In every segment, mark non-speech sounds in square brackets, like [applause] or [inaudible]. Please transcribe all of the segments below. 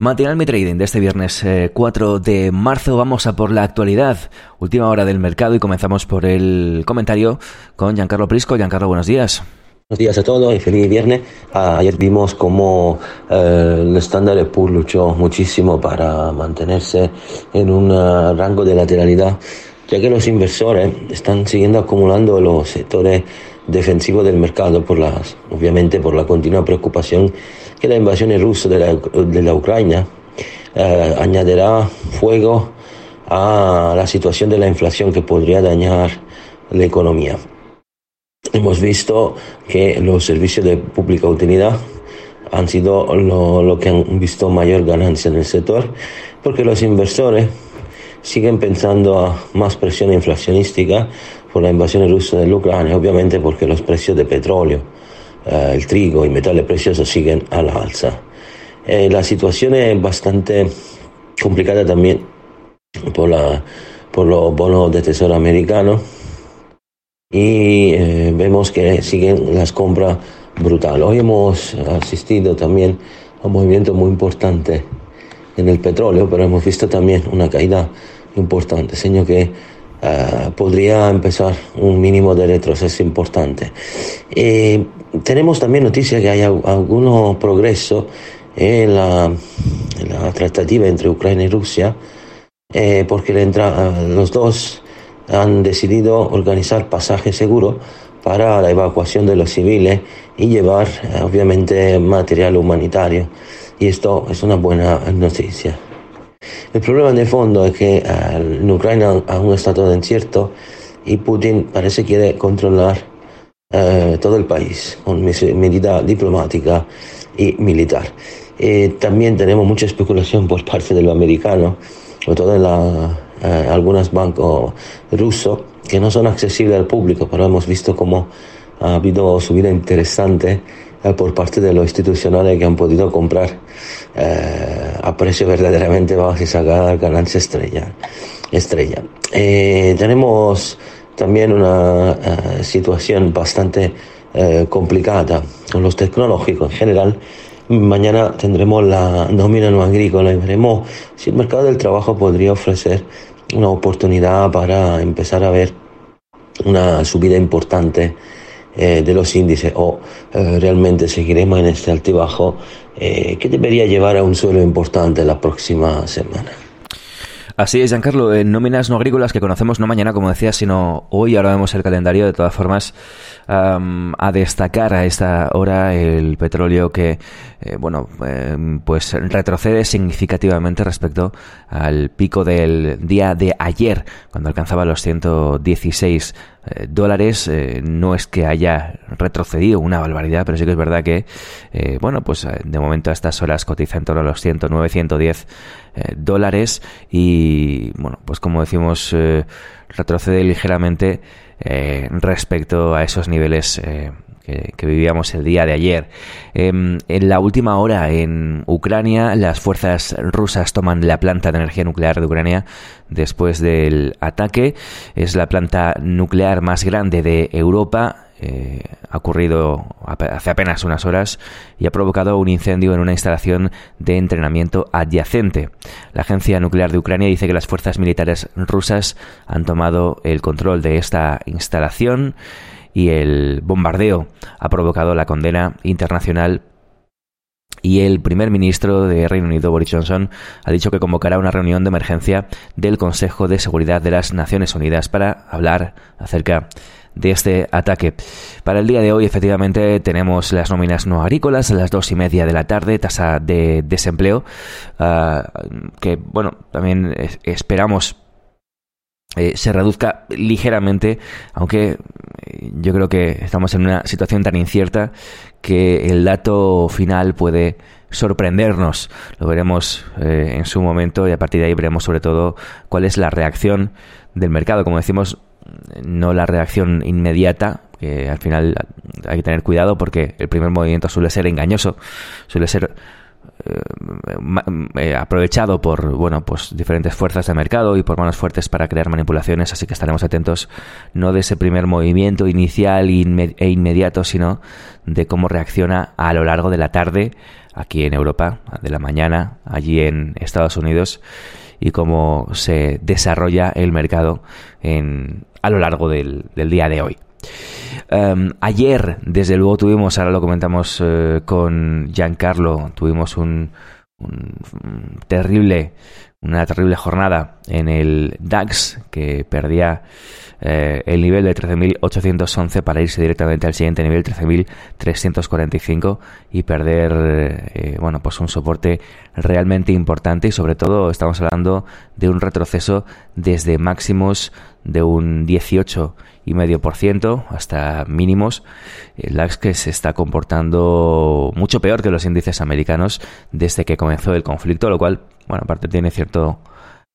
Matinal Mi Trading de este viernes 4 eh, de marzo. Vamos a por la actualidad, última hora del mercado y comenzamos por el comentario con Giancarlo Prisco. Giancarlo, buenos días. Buenos días a todos y feliz viernes. Ah, ayer vimos cómo eh, el Standard Poor's luchó muchísimo para mantenerse en un ah, rango de lateralidad, ya que los inversores están siguiendo acumulando los sectores defensivos del mercado, por las, obviamente por la continua preocupación que la invasión rusa de la, de la Ucrania eh, añadirá fuego a la situación de la inflación que podría dañar la economía. Hemos visto que los servicios de pública utilidad han sido lo, que han visto mayor ganancia en el sector, porque los inversores siguen pensando a más presión inflacionística por la invasión rusa de Ucrania, obviamente porque los precios de petróleo, eh, el trigo y metales preciosos siguen a la alza. Eh, la situación es bastante complicada también por, la, por los bonos de tesoro americano y eh, vemos que siguen las compras brutales. Hoy hemos asistido también a un movimiento muy importante en el petróleo, pero hemos visto también una caída importante, seño que Uh, podría empezar un mínimo de retroceso importante. Eh, tenemos también noticia que hay algunos progreso en la, en la, tratativa entre Ucrania y Rusia, eh, porque los dos han decidido organizar pasajes seguros para la evacuación de los civiles y llevar, eh, obviamente, material humanitario. Y esto es una buena noticia. El problema de fondo es que en Ucrania aún está todo incierto y Putin parece quiere controlar eh, todo el país con medida diplomática y militar. Eh, también tenemos mucha especulación por parte de los americanos, sobre todo en la, eh, algunos bancos rusos que no son accesibles al público, pero hemos visto cómo ha habido subida interesante eh, por parte de los institucionales que han podido comprar eh, a precio verdaderamente bajo y sacar ganancia estrella. estrella. Eh, tenemos también una situación bastante complicada con los tecnológicos en general. Mañana tendremos la nómina no agrícola y veremos si el mercado del trabajo podría ofrecer una oportunidad para empezar a ver una subida importante eh, de los índices o eh, realmente seguiremos en este altibajo eh, que debería llevar a un suelo importante la próxima semana. Así es, Giancarlo, en nóminas no agrícolas que conocemos no mañana, como decía, sino hoy, ahora vemos el calendario, de todas formas, a destacar a esta hora el petróleo que, eh, bueno, em, pues retrocede significativamente respecto al pico del día de ayer, cuando alcanzaba los 116 eh, dólares. Eh, no es que haya retrocedido una barbaridad, pero sí que es verdad que, bueno, pues de momento a estas horas cotiza en torno a los 109, 110 dólares y, bueno, pues como decimos, retrocede ligeramente eh, respecto a esos niveles eh, que, vivíamos el día de ayer. Em, en la última hora en Ucrania, las fuerzas rusas toman la planta de energía nuclear de Ucrania después del ataque. Es la planta nuclear más grande de Europa ha ocurrido hace apenas unas horas y ha provocado un incendio en una instalación de entrenamiento adyacente. La Agencia Nuclear de Ucrania dice que las fuerzas militares rusas han tomado el control de esta instalación y el bombardeo ha provocado la condena internacional y el primer ministro de Reino Unido, Boris Johnson, ha dicho que convocará una reunión de emergencia del Consejo de Seguridad de las Naciones Unidas para hablar acerca de este ataque. Para el día de hoy, efectivamente, tenemos las nóminas no agrícolas a las dos y media de la tarde, tasa de desempleo, ah, que, bueno, también esperamos eh, se reduzca ligeramente, aunque eh, yo creo que estamos en una situación tan incierta que el dato final puede sorprendernos. Lo veremos eh, en su momento y a partir de ahí veremos sobre todo cuál es la reacción del mercado. Como decimos, no la reacción inmediata, que al final hay que tener cuidado porque el primer movimiento suele ser engañoso, suele ser eh, aprovechado por bueno pues diferentes fuerzas de mercado y por manos fuertes para crear manipulaciones así que estaremos atentos no de ese primer movimiento inicial e inmediato sino de cómo reacciona a lo largo de la tarde aquí en Europa de la mañana allí en Estados Unidos y cómo se desarrolla el mercado en, a lo largo del día de hoy. Em, ayer, desde luego, tuvimos, ahora lo comentamos eh, con Giancarlo, tuvimos un, terrible, una terrible jornada en el DAX que perdía eh, el nivel de 13.811 para irse directamente al siguiente nivel, 13.345 y perder, eh, bueno, pues un soporte realmente importante y sobre todo estamos hablando de un retroceso desde máximos de un 18 y medio por ciento hasta mínimos. El DAX que se está comportando mucho peor que los índices americanos desde que comenzó el conflicto, lo cual, bueno, aparte tiene cierto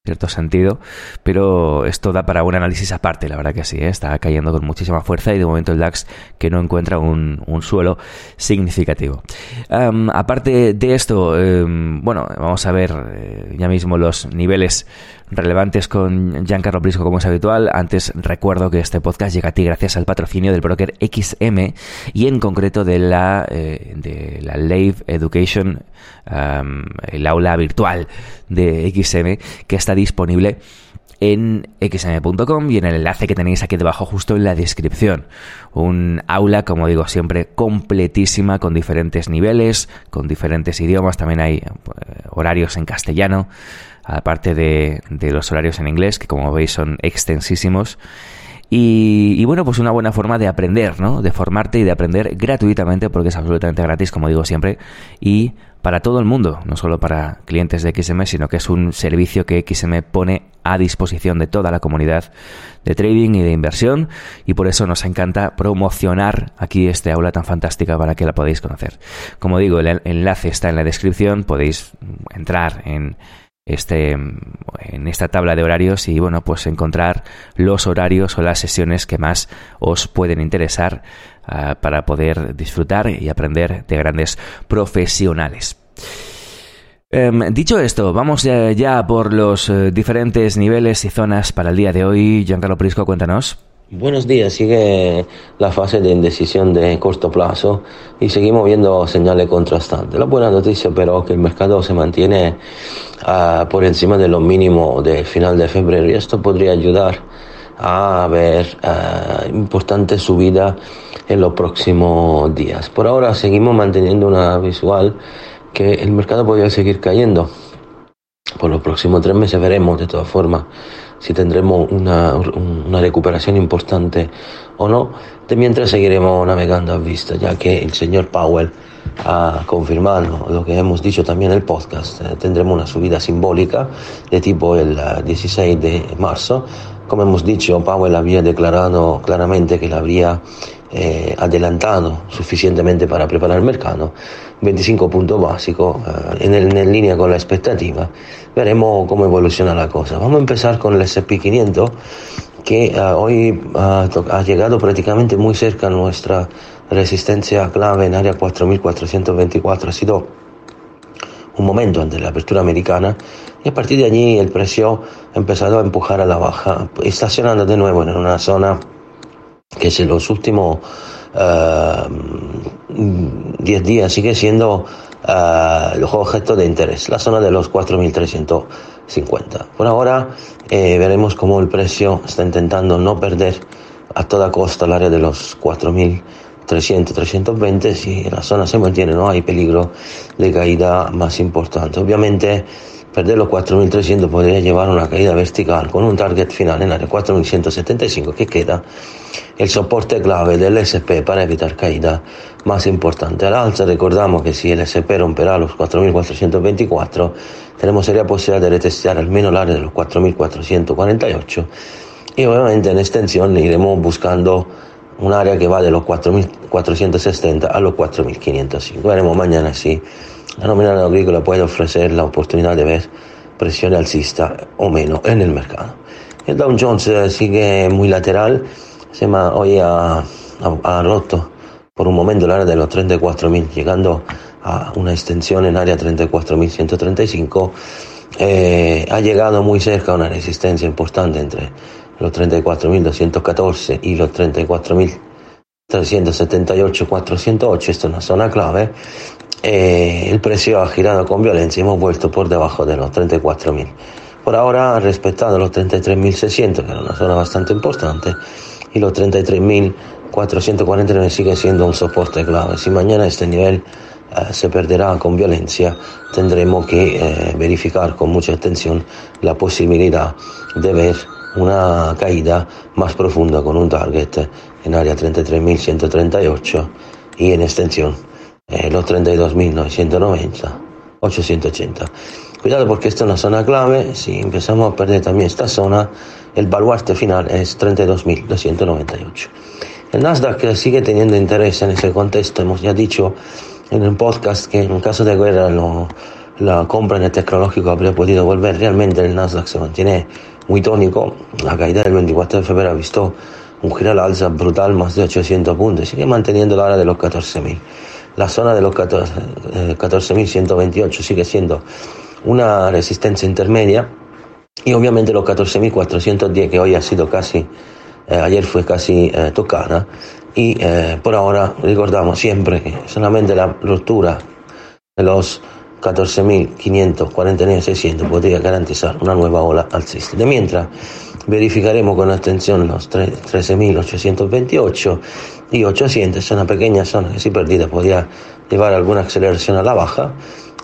cierto sentido, pero esto da para un análisis aparte, la verdad que sí, ¿eh? está cayendo con muchísima fuerza y de momento el DAX que no encuentra un, suelo significativo. aparte de esto, em, bueno, vamos a ver eh, ya mismo los niveles relevantes con Giancarlo Brisco como es habitual. Antes recuerdo que este podcast llega a ti gracias al patrocinio del broker XM y en concreto de la, eh, de la Live Education, el aula virtual de XM que está disponible en xm.com y en el enlace que tenéis aquí debajo justo en la descripción. Un aula, como digo siempre, completísima con diferentes niveles, con diferentes idiomas, también hay eh, horarios en castellano aparte de, los horarios en inglés, que como veis son extensísimos. Y, bueno, pues una buena forma de aprender, ¿no? De formarte y de aprender gratuitamente, porque es absolutamente gratis, como digo siempre, y para todo el mundo, no solo para clientes de XM, sino que es un servicio que XM pone a disposición de toda la comunidad de trading y de inversión, y por eso nos encanta promocionar aquí este aula tan fantástica para que la podáis conocer. Como digo, el enlace está en la descripción, podéis entrar en este, en esta tabla de horarios y bueno, pues encontrar los horarios o las sesiones que más os pueden interesar ah, para poder disfrutar y aprender de grandes profesionales. Em, dicho esto, vamos ya, por los eh, diferentes niveles y zonas para el día de hoy. Giancarlo Prisco, cuéntanos. Buenos días, sigue la fase de indecisión de corto plazo y seguimos viendo señales contrastantes. La buena noticia pero que el mercado se mantiene uh, por encima de lo mínimo del final de febrero y esto podría ayudar a ver uh, importante subida en los próximos días. Por ahora seguimos manteniendo una visual que el mercado podría seguir cayendo. Por los próximos tres meses veremos de todas formas si tendremos una, una recuperación importante o no, de mientras seguiremos navegando a vista, ya que el señor Powell ha confirmado lo que hemos dicho también en el podcast. Eh, tendremos una subida simbólica de tipo el 16 de marzo. Como hemos dicho, Powell había declarado claramente que la habría eh, adelantado suficientemente para preparar el mercado, 25 puntos básicos eh, en, línea con la expectativa. Veremos cómo evoluciona la cosa. Vamos a empezar con el SP500 que eh, hoy ha llegado prácticamente muy cerca nuestra resistencia clave en área 4424. Ha sido un momento ante la apertura americana y a partir de allí el precio ha empezado a empujar a la baja, estacionando de nuevo en una zona que en los últimos 10 uh, días sigue siendo uh, los objetos de interés, la zona de los 4.350. Por ahora eh, veremos cómo el precio está intentando no perder a toda costa el área de los 4.300, 320, si la zona se mantiene no hay peligro de caída más importante. Obviamente Perder los 4.300 podría llevar una caída vertical con un target final en área 4.175 que queda el soporte clave del SP para evitar caída más importante al alza. Recordamos que si el SP romperá los 4.424 tenemos seria posibilidad de retestear al menos el área de los 4.448 y obviamente en extensión iremos buscando un área que va de los 4.460 a los 4.505. Veremos mañana si la nominal agrícola puede ofrecer la oportunidad de ver presión alcista o menos en el mercado. El Dow Jones eh, sigue muy lateral, se llama, hoy ha, roto por un momento el área de los 34.000, llegando a una extensión en área 34.135. Eh, ha llegado muy cerca a una resistencia importante entre los 34.214 y los 34.378, 408, esto es una zona clave. Eh, el precio ha girado con violencia y hemos vuelto por debajo de los 34.000. Por ahora ha respetado los 33.600, que era una zona bastante importante, y los 33.449 sigue siendo un soporte clave. Si mañana este nivel eh, se perderá con violencia, tendremos que eh, verificar con mucha atención la posibilidad de ver una caída más profunda con un target en área 33.138 y en extensión eh, los 32.990, 880. Cuidado porque esta es una zona clave, si empezamos a perder también esta zona, el baluarte final es 32.298. El Nasdaq sigue teniendo interés en ese contexto, hemos ya dicho en el podcast que en caso de guerra la compra en el tecnológico habría podido volver, realmente el Nasdaq se mantiene muy tónico. La caída del 24 de febrero ha visto un giro al alza brutal, más de 800 puntos. Sigue manteniendo la hora de los 14.000. La zona de los 14.128 eh, sigue siendo una resistencia intermedia. Y obviamente los 14.410 que hoy ha sido casi, eh, ayer fue casi eh, tocada. Y por ahora recordamos siempre que solamente la ruptura de los 14.549-600 podría garantizar una nueva ola alcista. De mientras, verificaremos con atención los 13.828 y 800, es una pequeña zona que si perdida podría llevar alguna aceleración a la baja.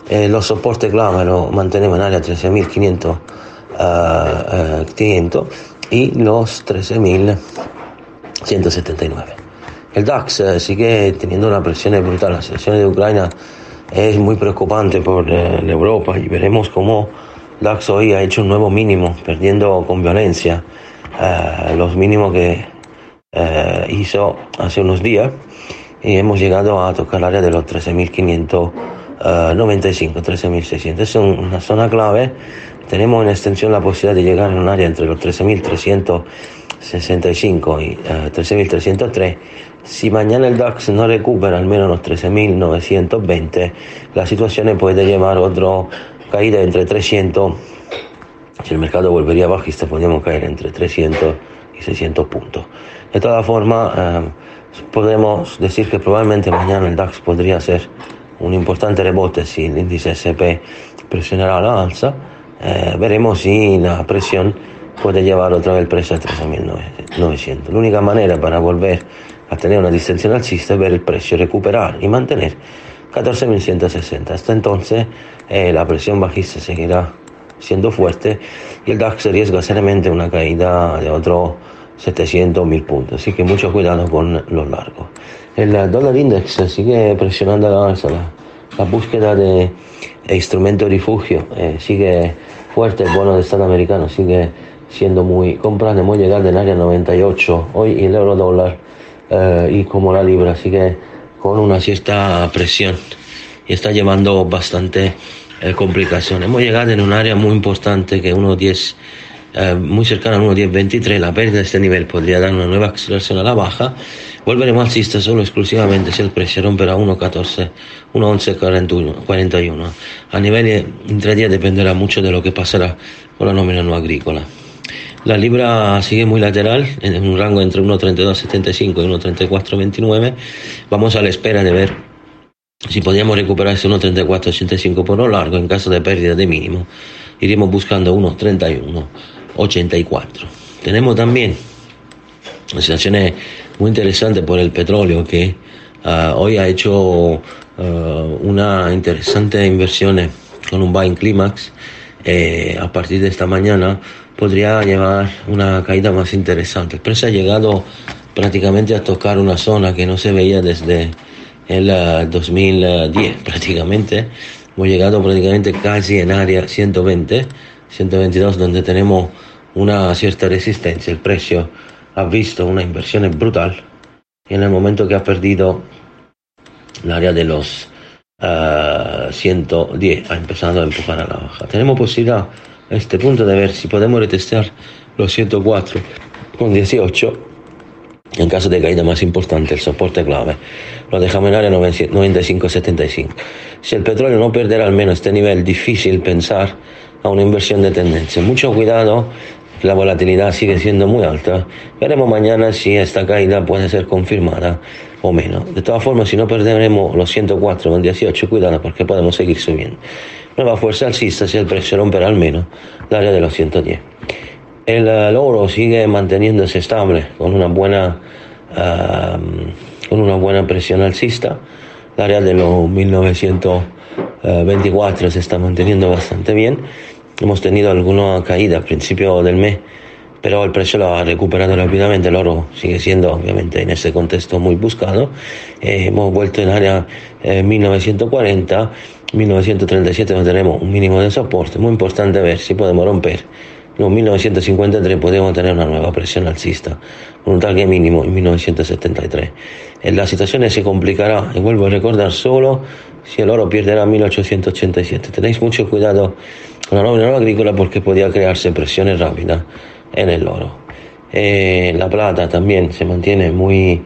Eh, los soportes clave lo mantenemos en área 13.500 uh, uh, y los 13.179. El DAX eh, sigue teniendo una presión brutal. La situación de Ucrania es muy preocupante por eh, Europa y veremos cómo DAX hoy ha hecho un nuevo mínimo, perdiendo con violencia eh, los mínimos que eh, hizo hace unos días y hemos llegado a tocar el área de los 13.595, 13.600. Es una zona clave. Tenemos en extensión la posibilidad de llegar en un área entre los 13.365 y 13.303 si mañana el DAX no recupera al menos los 13.920, la situación puede llevar otra caída entre 300. Si el mercado volvería bajista, podríamos caer entre 300 y 600 puntos. De todas formas, eh, podemos decir que probablemente mañana el DAX podría ser un importante rebote si el índice SP presionará la alza. Eh, veremos si la presión puede llevar otra vez el precio a 13.900. La única manera para volver a tener una distensión alcista ver el precio recuperar y mantener 14.160. Hasta entonces eh, la presión bajista seguirá siendo fuerte y el DAX arriesga seriamente una caída de otros 700 mil puntos. Así que mucho cuidado con los largos. El dólar index sigue presionando la alza. La, búsqueda de instrumento de refugio eh, sigue fuerte. El bono de Estado americano sigue siendo muy comprado. Hemos llegado en área 98 hoy y el euro dólar eh, y como la libra sigue con una cierta presión y está llevando bastante eh. Hemos llegado en un área muy importante que 1.10, eh, muy cercana a 1.10.23, la pérdida de este nivel podría dar una nueva aceleración a la baja. Volveremos alcista solo exclusivamente si el precio romperá 1.14, 1.11.41. A nivel intradía dependerá mucho de lo que pasará con la nómina no agrícola. La libra sigue muy lateral, en un rango entre 1.32.75 y 1.34.29. Vamos a la espera de ver si podíamos recuperar ese 1.34.85 por lo largo en caso de pérdida de mínimo. Iremos buscando 1.31.84. Tenemos también una situación muy interesante por el petróleo que uh, hoy ha hecho uh, una interesante inversión con un buying climax eh, a partir de esta mañana podría llevar una caída más interesante. El precio ha llegado prácticamente a tocar una zona que no se veía desde el 2010 [laughs] prácticamente. Hemos llegado prácticamente casi en área 120, 122, donde tenemos una cierta resistencia, el precio ha visto una inversión brutal y en el momento que ha perdido el área de los 110 ha empezado a empujar a la baja. Tenemos posibilidad a este punto de ver si podemos retestear los 104 con 18 en caso de caída más importante, el soporte clave lo dejamos en área 95-75. Si el petróleo no perderá al menos este nivel, difícil pensar a una inversión de tendencia. Mucho cuidado, la volatilidad sigue siendo muy alta. Veremos mañana si esta caída puede ser confirmada o menos. De todas formas, si no perderemos los 104 con 18, cuidado porque podemos seguir subiendo. Nueva fuerza alcista si el precio romperá al menos el área de los 110. El, oro sigue manteniéndose estable con una buena, con una buena presión alcista. El área de los 1924 se está manteniendo bastante bien. Hemos tenido alguna caída al principio del mes, pero el precio lo ha recuperado rápidamente. El oro sigue siendo, obviamente, en ese contexto muy buscado. Eh, hemos vuelto en área 1940, eh, 1937 donde tenemos un mínimo de soporte. Muy importante ver si podemos romper en 1953 podemos tener una nueva presión alcista, con un target mínimo en 1973. En la situación se complicará, y vuelvo a recordar, solo si el oro perderá 1887. Tenéis mucho cuidado con la nómina agrícola porque podría crearse presiones rápidas en el oro. Eh, la plata también se mantiene muy,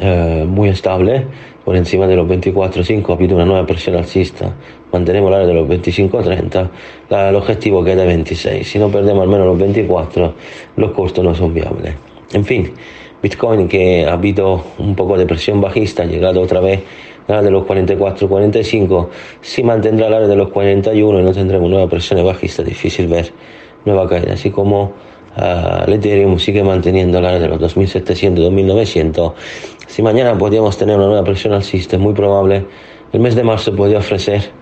eh, muy estable por encima de los 24.5 ha habido una nueva presión alcista, mantenemos la área de los 25.30, el objetivo queda de 26. Si no perdemos al menos los 24, los costos no son viables. En fin, Bitcoin que ha habido un poco de presión bajista, ha llegado otra vez a de los 44-45, si mantendrá la área de los 41 y no tendremos nueva presión bajista, difícil ver nueva caída, así como uh, Ethereum sigue manteniendo la área de los 2700-2900 si mañana podíamos tener una nueva presión alcista, es muy probable el mes de marzo podría ofrecer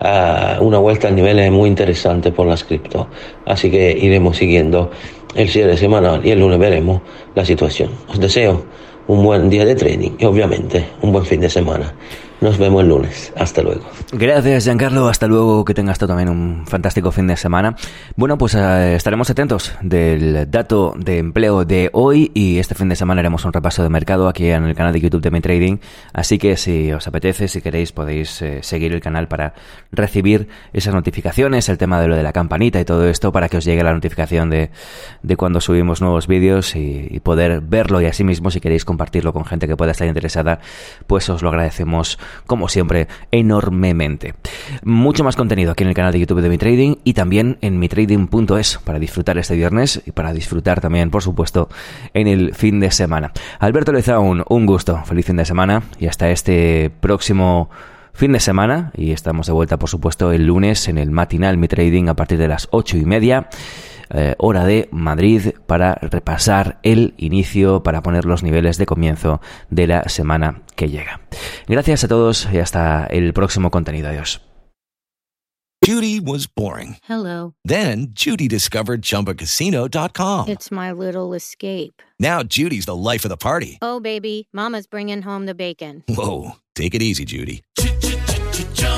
uh, una vuelta a niveles muy interesantes por las cripto. Así que iremos siguiendo el cierre semanal y el lunes veremos la situación. Os deseo un buen día de trading y obviamente un buen fin de semana. Nos vemos el lunes. Hasta luego. Gracias, Giancarlo. Hasta luego. Que tengas tú también un fantástico fin de semana. Bueno, pues eh, estaremos atentos del dato de empleo de hoy y este fin de semana haremos un repaso de mercado aquí en el canal de YouTube de Mi Trading. Así que si os apetece, si queréis, podéis eh, seguir el canal para recibir esas notificaciones, el tema de lo de la campanita y todo esto para que os llegue la notificación de, de cuando subimos nuevos vídeos y, y poder verlo y así mismo si queréis compartirlo con gente que pueda estar interesada, pues os lo agradecemos como siempre, enormemente. Mucho más contenido aquí en el canal de YouTube de Mi Trading y también en mitrading.es para disfrutar este viernes y para disfrutar también, por supuesto, en el fin de semana. Alberto Lezaun, un gusto, feliz fin de semana y hasta este próximo fin de semana y estamos de vuelta por supuesto el lunes en el matinal Mi Trading a partir de las ocho y media eh, hora de Madrid para repasar el inicio, para poner los niveles de comienzo de la semana que llega. Gracias a todos y hasta el próximo contenido. Adiós. Judy was boring. Hello. Then Judy discovered chumbacasino.com. It's my little escape. Now Judy's the life of the party. Oh, baby, Mama's bringing home the bacon. Whoa. Take it easy, Judy.